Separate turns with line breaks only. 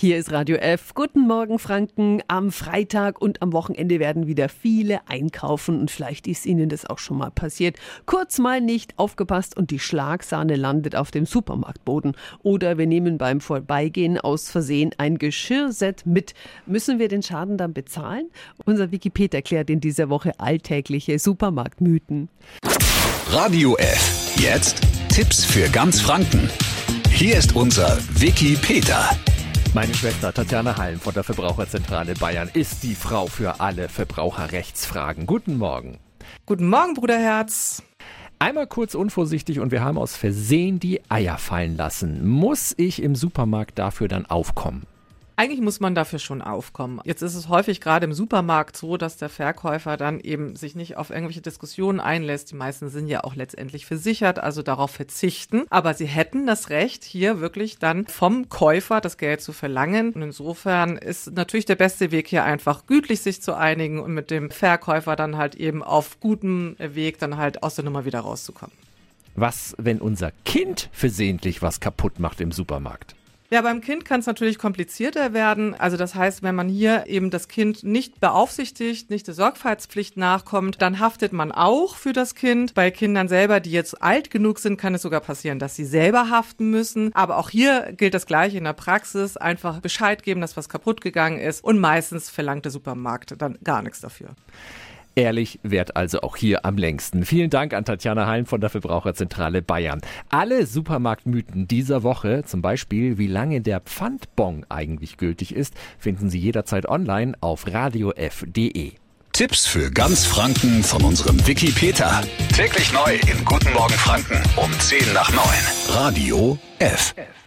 Hier ist Radio F. Guten Morgen, Franken. Am Freitag und am Wochenende werden wieder viele einkaufen und vielleicht ist Ihnen das auch schon mal passiert. Kurz mal nicht aufgepasst und die Schlagsahne landet auf dem Supermarktboden. Oder wir nehmen beim Vorbeigehen aus Versehen ein Geschirrset mit. Müssen wir den Schaden dann bezahlen? Unser Wikipedia erklärt in dieser Woche alltägliche Supermarktmythen.
Radio F. Jetzt Tipps für ganz Franken. Hier ist unser Wiki Peter.
Meine Schwester Tatjana Hallen von der Verbraucherzentrale Bayern ist die Frau für alle Verbraucherrechtsfragen. Guten Morgen.
Guten Morgen, Bruderherz.
Einmal kurz unvorsichtig und wir haben aus Versehen die Eier fallen lassen. Muss ich im Supermarkt dafür dann aufkommen?
Eigentlich muss man dafür schon aufkommen. Jetzt ist es häufig gerade im Supermarkt so, dass der Verkäufer dann eben sich nicht auf irgendwelche Diskussionen einlässt. Die meisten sind ja auch letztendlich versichert, also darauf verzichten. Aber sie hätten das Recht, hier wirklich dann vom Käufer das Geld zu verlangen. Und insofern ist natürlich der beste Weg hier einfach gütlich sich zu einigen und mit dem Verkäufer dann halt eben auf gutem Weg dann halt aus der Nummer wieder rauszukommen.
Was, wenn unser Kind versehentlich was kaputt macht im Supermarkt?
Ja, beim Kind kann es natürlich komplizierter werden. Also das heißt, wenn man hier eben das Kind nicht beaufsichtigt, nicht der Sorgfaltspflicht nachkommt, dann haftet man auch für das Kind. Bei Kindern selber, die jetzt alt genug sind, kann es sogar passieren, dass sie selber haften müssen. Aber auch hier gilt das Gleiche in der Praxis. Einfach Bescheid geben, dass was kaputt gegangen ist. Und meistens verlangt der Supermarkt dann gar nichts dafür.
Ehrlich währt also auch hier am längsten. Vielen Dank an Tatjana Hein von der Verbraucherzentrale Bayern. Alle Supermarktmythen dieser Woche, zum Beispiel wie lange der Pfandbon eigentlich gültig ist, finden Sie jederzeit online auf radiof.de.
Tipps für ganz Franken von unserem Wiki Peter. Täglich neu in Guten Morgen Franken um 10 nach 9. Radio F. F.